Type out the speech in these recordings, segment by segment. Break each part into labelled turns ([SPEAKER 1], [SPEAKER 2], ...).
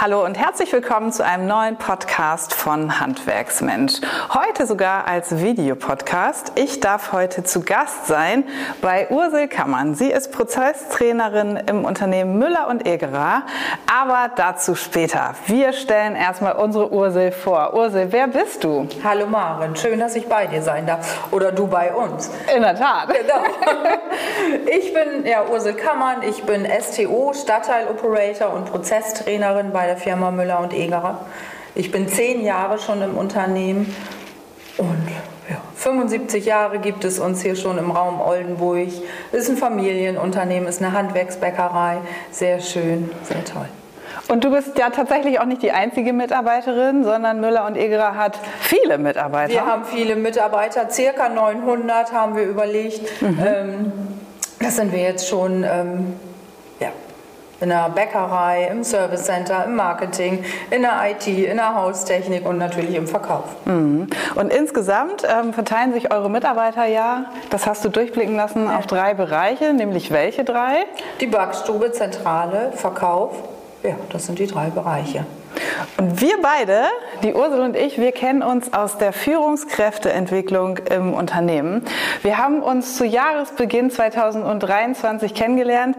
[SPEAKER 1] Hallo und herzlich willkommen zu einem neuen Podcast von Handwerksmensch. Heute sogar als Videopodcast. Ich darf heute zu Gast sein bei Ursel Kammern. Sie ist Prozesstrainerin im Unternehmen Müller und Egerer, aber dazu später. Wir stellen erstmal unsere Ursel vor. Ursel, wer bist du?
[SPEAKER 2] Hallo Maren, schön, dass ich bei dir sein darf. Oder du bei uns.
[SPEAKER 1] In der Tat.
[SPEAKER 2] Genau. Ich bin ja, Ursel Kammern, ich bin STO, Stadtteiloperator und Prozesstrainerin bei der Firma Müller und Egerer. Ich bin zehn Jahre schon im Unternehmen und ja, 75 Jahre gibt es uns hier schon im Raum Oldenburg. Ist ein Familienunternehmen, ist eine Handwerksbäckerei. Sehr schön, sehr toll.
[SPEAKER 1] Und du bist ja tatsächlich auch nicht die einzige Mitarbeiterin, sondern Müller und Egerer hat viele Mitarbeiter.
[SPEAKER 2] Wir haben viele Mitarbeiter, circa 900 haben wir überlegt. Mhm. Ähm, das sind wir jetzt schon ähm, in der Bäckerei, im Service Center, im Marketing, in der IT, in der Haustechnik und natürlich im Verkauf.
[SPEAKER 1] Mhm. Und insgesamt ähm, verteilen sich eure Mitarbeiter ja, das hast du durchblicken lassen, ja. auf drei Bereiche, nämlich welche drei?
[SPEAKER 2] Die Backstube, Zentrale, Verkauf. Ja, das sind die drei Bereiche.
[SPEAKER 1] Und wir beide, die Ursel und ich, wir kennen uns aus der Führungskräfteentwicklung im Unternehmen. Wir haben uns zu Jahresbeginn 2023 kennengelernt,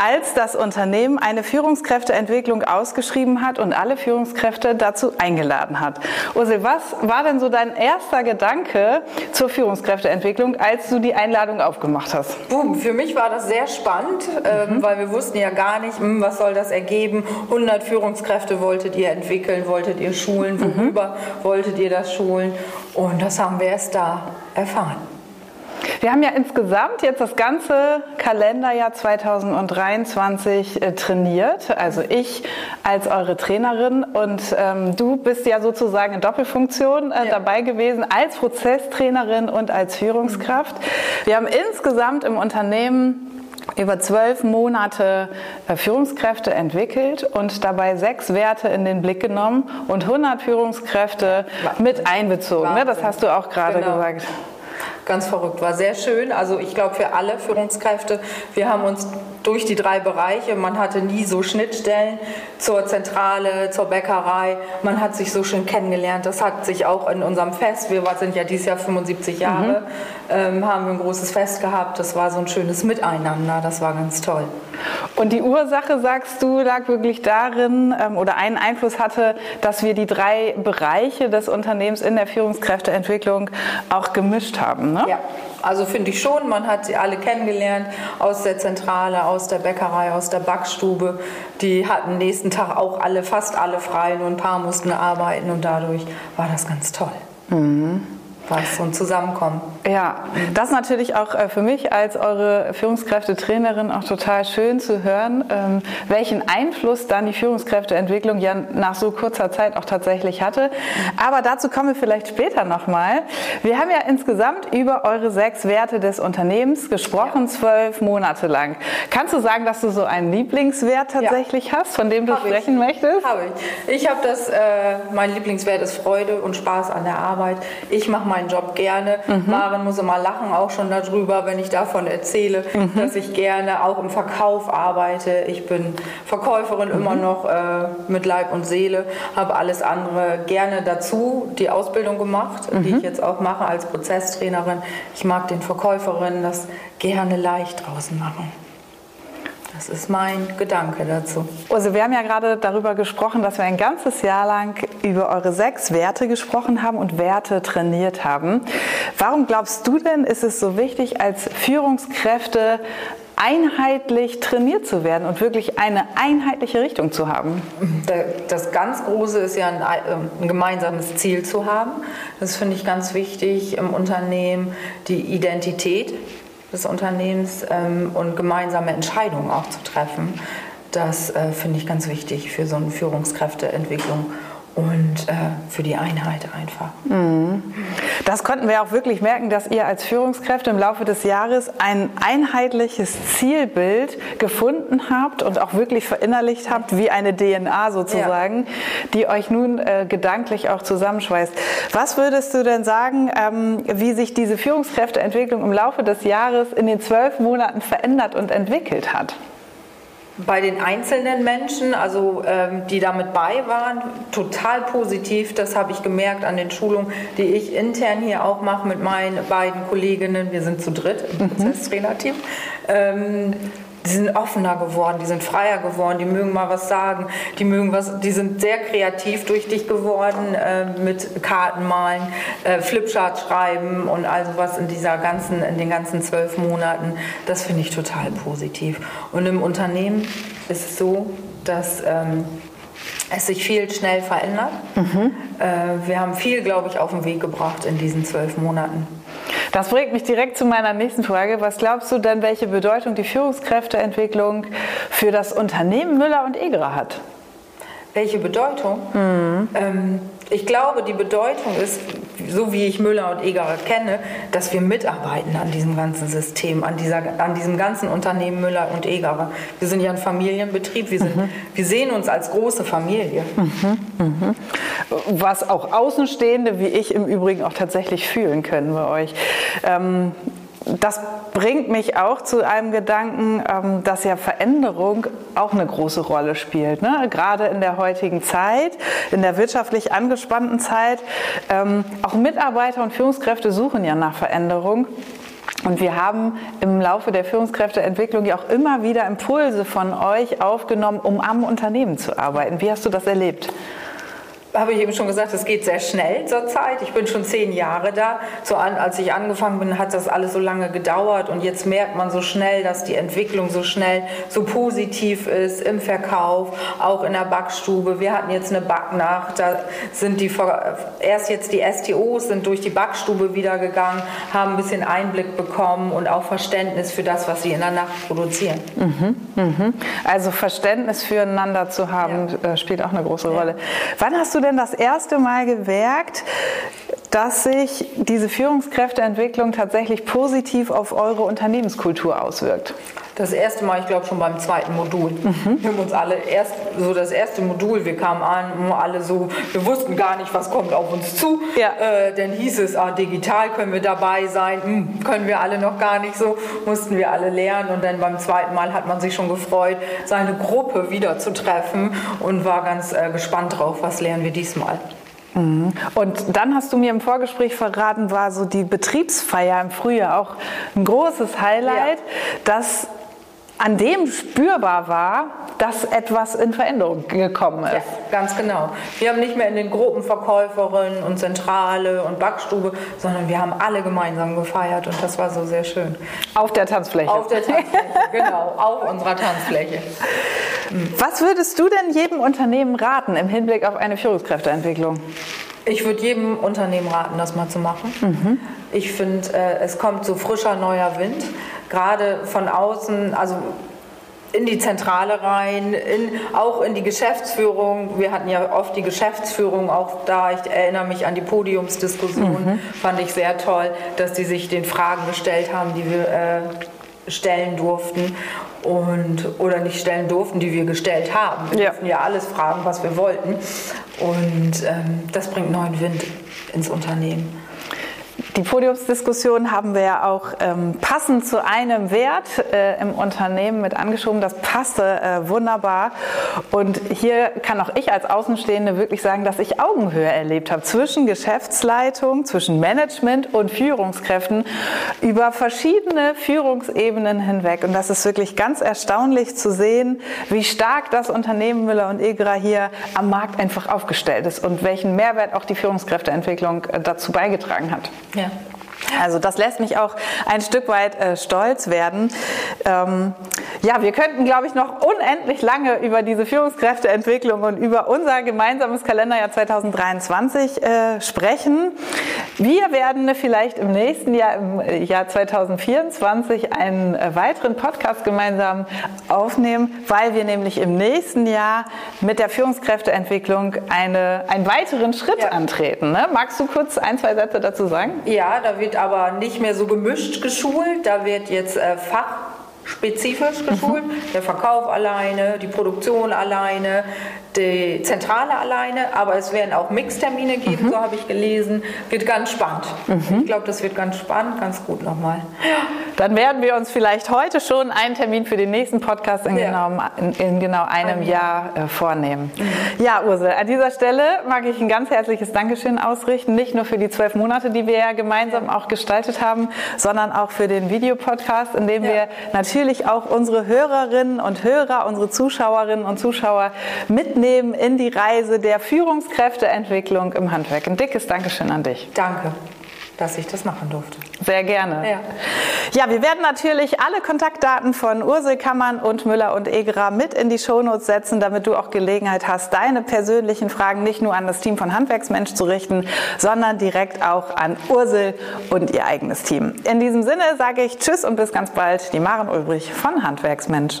[SPEAKER 1] als das Unternehmen eine Führungskräfteentwicklung ausgeschrieben hat und alle Führungskräfte dazu eingeladen hat. Ursel, was war denn so dein erster Gedanke zur Führungskräfteentwicklung, als du die Einladung aufgemacht hast?
[SPEAKER 2] Boom, für mich war das sehr spannend, ähm, mhm. weil wir wussten ja gar nicht, hm, was soll das ergeben. 100 Führungskräfte wolltet ihr entwickeln, wolltet ihr schulen, mhm. worüber mhm. wolltet ihr das schulen? Und das haben wir erst da erfahren.
[SPEAKER 1] Wir haben ja insgesamt jetzt das ganze Kalenderjahr 2023 äh, trainiert. Also ich als eure Trainerin und ähm, du bist ja sozusagen in Doppelfunktion äh, ja. dabei gewesen als Prozesstrainerin und als Führungskraft. Wir haben insgesamt im Unternehmen über zwölf Monate äh, Führungskräfte entwickelt und dabei sechs Werte in den Blick genommen und 100 Führungskräfte mit einbezogen. Ne? Das hast du auch gerade genau. gesagt.
[SPEAKER 2] Ganz verrückt, war sehr schön. Also ich glaube für alle Führungskräfte, wir haben uns durch die drei Bereiche, man hatte nie so Schnittstellen zur Zentrale, zur Bäckerei, man hat sich so schön kennengelernt. Das hat sich auch in unserem Fest, wir sind ja dieses Jahr 75 Jahre, mhm. ähm, haben wir ein großes Fest gehabt. Das war so ein schönes Miteinander, das war ganz toll.
[SPEAKER 1] Und die Ursache, sagst du, lag wirklich darin ähm, oder einen Einfluss hatte, dass wir die drei Bereiche des Unternehmens in der Führungskräfteentwicklung auch gemischt haben. Ne?
[SPEAKER 2] Ja, also finde ich schon. Man hat sie alle kennengelernt aus der Zentrale, aus der Bäckerei, aus der Backstube. Die hatten nächsten Tag auch alle, fast alle frei, nur ein paar mussten arbeiten und dadurch war das ganz toll. Mhm so ein Zusammenkommen.
[SPEAKER 1] Ja, das ist natürlich auch äh, für mich als eure Führungskräftetrainerin auch total schön zu hören, ähm, welchen Einfluss dann die Führungskräfteentwicklung ja nach so kurzer Zeit auch tatsächlich hatte. Aber dazu kommen wir vielleicht später nochmal. Wir haben ja insgesamt über eure sechs Werte des Unternehmens gesprochen, ja. zwölf Monate lang. Kannst du sagen, dass du so einen Lieblingswert tatsächlich ja. hast, von dem du hab sprechen ich. möchtest?
[SPEAKER 2] Habe ich. Ich habe das, äh, mein Lieblingswert ist Freude und Spaß an der Arbeit. Ich mache meinen Job gerne. Mhm. Maren muss immer lachen, auch schon darüber, wenn ich davon erzähle, mhm. dass ich gerne auch im Verkauf arbeite. Ich bin Verkäuferin mhm. immer noch äh, mit Leib und Seele, habe alles andere gerne dazu, die Ausbildung gemacht, die ich mhm. jetzt auch mache als Prozesstrainerin. Ich mag den Verkäuferinnen das gerne leicht draußen machen. Das ist mein Gedanke dazu.
[SPEAKER 1] Also wir haben ja gerade darüber gesprochen, dass wir ein ganzes Jahr lang über eure sechs Werte gesprochen haben und Werte trainiert haben. Warum glaubst du denn, ist es so wichtig, als Führungskräfte einheitlich trainiert zu werden und wirklich eine einheitliche Richtung zu haben?
[SPEAKER 2] Das ganz Große ist ja ein, ein gemeinsames Ziel zu haben. Das finde ich ganz wichtig im Unternehmen, die Identität des Unternehmens ähm, und gemeinsame Entscheidungen auch zu treffen. Das äh, finde ich ganz wichtig für so eine Führungskräfteentwicklung. und äh, für die Einheit einfach.
[SPEAKER 1] Das konnten wir auch wirklich merken, dass ihr als Führungskräfte im Laufe des Jahres ein einheitliches Zielbild gefunden habt und auch wirklich verinnerlicht habt, wie eine DNA sozusagen, die euch nun äh, gedanklich auch zusammenschweißt. Was würdest du denn sagen, ähm, wie sich diese Führungskräfteentwicklung im Laufe des Jahres in den zwölf Monaten verändert und entwickelt hat?
[SPEAKER 2] Bei den einzelnen Menschen, also ähm, die damit bei waren, total positiv. Das habe ich gemerkt an den Schulungen, die ich intern hier auch mache mit meinen beiden Kolleginnen. Wir sind zu dritt im mhm. Prozesstrainerteam. Ähm, die sind offener geworden, die sind freier geworden, die mögen mal was sagen, die mögen was, die sind sehr kreativ durch dich geworden äh, mit Karten malen, äh, Flipchart schreiben und also was in dieser ganzen, in den ganzen zwölf Monaten. Das finde ich total positiv. Und im Unternehmen ist es so, dass ähm, es sich viel schnell verändert. Mhm. Äh, wir haben viel, glaube ich, auf den Weg gebracht in diesen zwölf Monaten.
[SPEAKER 1] Das bringt mich direkt zu meiner nächsten Frage. Was glaubst du denn, welche Bedeutung die Führungskräfteentwicklung für das Unternehmen Müller und Egra hat?
[SPEAKER 2] Welche Bedeutung? Mhm. Ähm, ich glaube, die Bedeutung ist, so wie ich Müller und Egerer kenne, dass wir mitarbeiten an diesem ganzen System, an, dieser, an diesem ganzen Unternehmen Müller und Egerer. Wir sind ja ein Familienbetrieb, wir, sind, mhm. wir sehen uns als große Familie. Mhm.
[SPEAKER 1] Mhm. Was auch Außenstehende, wie ich im Übrigen auch tatsächlich fühlen können bei euch. Ähm, das bringt mich auch zu einem Gedanken, ähm, dass ja Veränderung auch eine große Rolle spielt. Ne? Gerade in der heutigen Zeit, in der wirtschaftlich angespannten Zeit. Ähm, auch Mitarbeiter und Führungskräfte suchen ja nach Veränderung. Und wir haben im Laufe der Führungskräfteentwicklung ja auch immer wieder Impulse von euch aufgenommen, um am Unternehmen zu arbeiten. Wie hast du das erlebt?
[SPEAKER 2] Habe ich eben schon gesagt, es geht sehr schnell zurzeit. Ich bin schon zehn Jahre da. So an, als ich angefangen bin, hat das alles so lange gedauert und jetzt merkt man so schnell, dass die Entwicklung so schnell so positiv ist im Verkauf, auch in der Backstube. Wir hatten jetzt eine Backnacht, da sind die erst jetzt die STOs sind durch die Backstube wieder gegangen, haben ein bisschen Einblick bekommen und auch Verständnis für das, was sie in der Nacht produzieren.
[SPEAKER 1] Mhm, mh. Also Verständnis füreinander zu haben, ja. Äh, spielt auch eine große Rolle. Wann hast du denn denn das erste Mal gemerkt, dass sich diese Führungskräfteentwicklung tatsächlich positiv auf eure Unternehmenskultur auswirkt?
[SPEAKER 2] Das erste Mal, ich glaube schon beim zweiten Modul. Mhm. Wir haben uns alle erst so das erste Modul, wir kamen an, alle so, wir wussten gar nicht, was kommt auf uns zu. Ja. Äh, dann hieß es, ah, digital können wir dabei sein, hm, können wir alle noch gar nicht so, mussten wir alle lernen. Und dann beim zweiten Mal hat man sich schon gefreut, seine Gruppe wieder zu treffen und war ganz äh, gespannt drauf, was lernen wir diesmal.
[SPEAKER 1] Mhm. Und dann hast du mir im Vorgespräch verraten, war so die Betriebsfeier im Frühjahr auch ein großes Highlight, ja. dass an dem spürbar war, dass etwas in Veränderung gekommen ist. Ja,
[SPEAKER 2] ganz genau. Wir haben nicht mehr in den Gruppen Verkäuferinnen und Zentrale und Backstube, sondern wir haben alle gemeinsam gefeiert und das war so sehr schön.
[SPEAKER 1] Auf der Tanzfläche.
[SPEAKER 2] Auf der Tanzfläche, genau, auf unserer Tanzfläche.
[SPEAKER 1] Was würdest du denn jedem Unternehmen raten im Hinblick auf eine Führungskräfteentwicklung?
[SPEAKER 2] Ich würde jedem Unternehmen raten, das mal zu machen. Mhm. Ich finde, äh, es kommt so frischer neuer Wind, gerade von außen, also in die Zentrale rein, in, auch in die Geschäftsführung. Wir hatten ja oft die Geschäftsführung auch da. Ich erinnere mich an die Podiumsdiskussion, mhm. fand ich sehr toll, dass die sich den Fragen gestellt haben, die wir äh, stellen durften und oder nicht stellen durften, die wir gestellt haben. Wir ja. durften ja alles fragen, was wir wollten. Und ähm, das bringt neuen Wind ins Unternehmen.
[SPEAKER 1] Die Podiumsdiskussion haben wir ja auch ähm, passend zu einem Wert äh, im Unternehmen mit angeschoben. Das passte äh, wunderbar. Und hier kann auch ich als Außenstehende wirklich sagen, dass ich Augenhöhe erlebt habe zwischen Geschäftsleitung, zwischen Management und Führungskräften über verschiedene Führungsebenen hinweg. Und das ist wirklich ganz erstaunlich zu sehen, wie stark das Unternehmen Müller und Egra hier am Markt einfach aufgestellt ist und welchen Mehrwert auch die Führungskräfteentwicklung äh, dazu beigetragen hat. Ja. Also das lässt mich auch ein Stück weit äh, stolz werden. Ähm, Ja, wir könnten, glaube ich, noch unendlich lange über diese Führungskräfteentwicklung und über unser gemeinsames Kalenderjahr 2023 äh, sprechen. Wir werden vielleicht im nächsten Jahr, im Jahr 2024, einen äh, weiteren Podcast gemeinsam aufnehmen, weil wir nämlich im nächsten Jahr mit der Führungskräfteentwicklung eine, einen weiteren Schritt ja. antreten. Ne? Magst du kurz ein, zwei Sätze dazu sagen?
[SPEAKER 2] Ja, da wird aber nicht mehr so gemischt geschult. Da wird jetzt äh, Fach spezifisch geschult. Mhm. Der Verkauf alleine, die Produktion alleine, die Zentrale alleine, aber es werden auch Mixtermine geben, mhm. so habe ich gelesen. Wird ganz spannend. Mhm. Ich glaube, das wird ganz spannend, ganz gut nochmal.
[SPEAKER 1] Dann werden wir uns vielleicht heute schon einen Termin für den nächsten Podcast in, ja. genau, in, in, genau einem Jahr äh, vornehmen. Mhm. Ja, Ursel, an dieser Stelle mag ich ein ganz herzliches Dankeschön ausrichten, nicht nur für die zwölf Monate, die wir ja gemeinsam auch gestaltet haben, sondern auch für den Videopodcast, in dem ja. wir natürlich auch unsere Hörerinnen und Hörer, unsere Zuschauerinnen und Zuschauer mitnehmen mitnehmen in die Reise der Führungskräfteentwicklung im Handwerk. Ein dickes Dankeschön an dich.
[SPEAKER 2] Danke dass ich das machen durfte.
[SPEAKER 1] Sehr gerne. Ja. ja, wir werden natürlich alle Kontaktdaten von Ursel Kammern und Müller und Egerer mit in die Shownotes setzen, damit du auch Gelegenheit hast, deine persönlichen Fragen nicht nur an das Team von Handwerksmensch zu richten, sondern direkt auch an Ursel und ihr eigenes Team. In diesem Sinne sage ich Tschüss und bis ganz bald, die Maren Ulbrich von Handwerksmensch.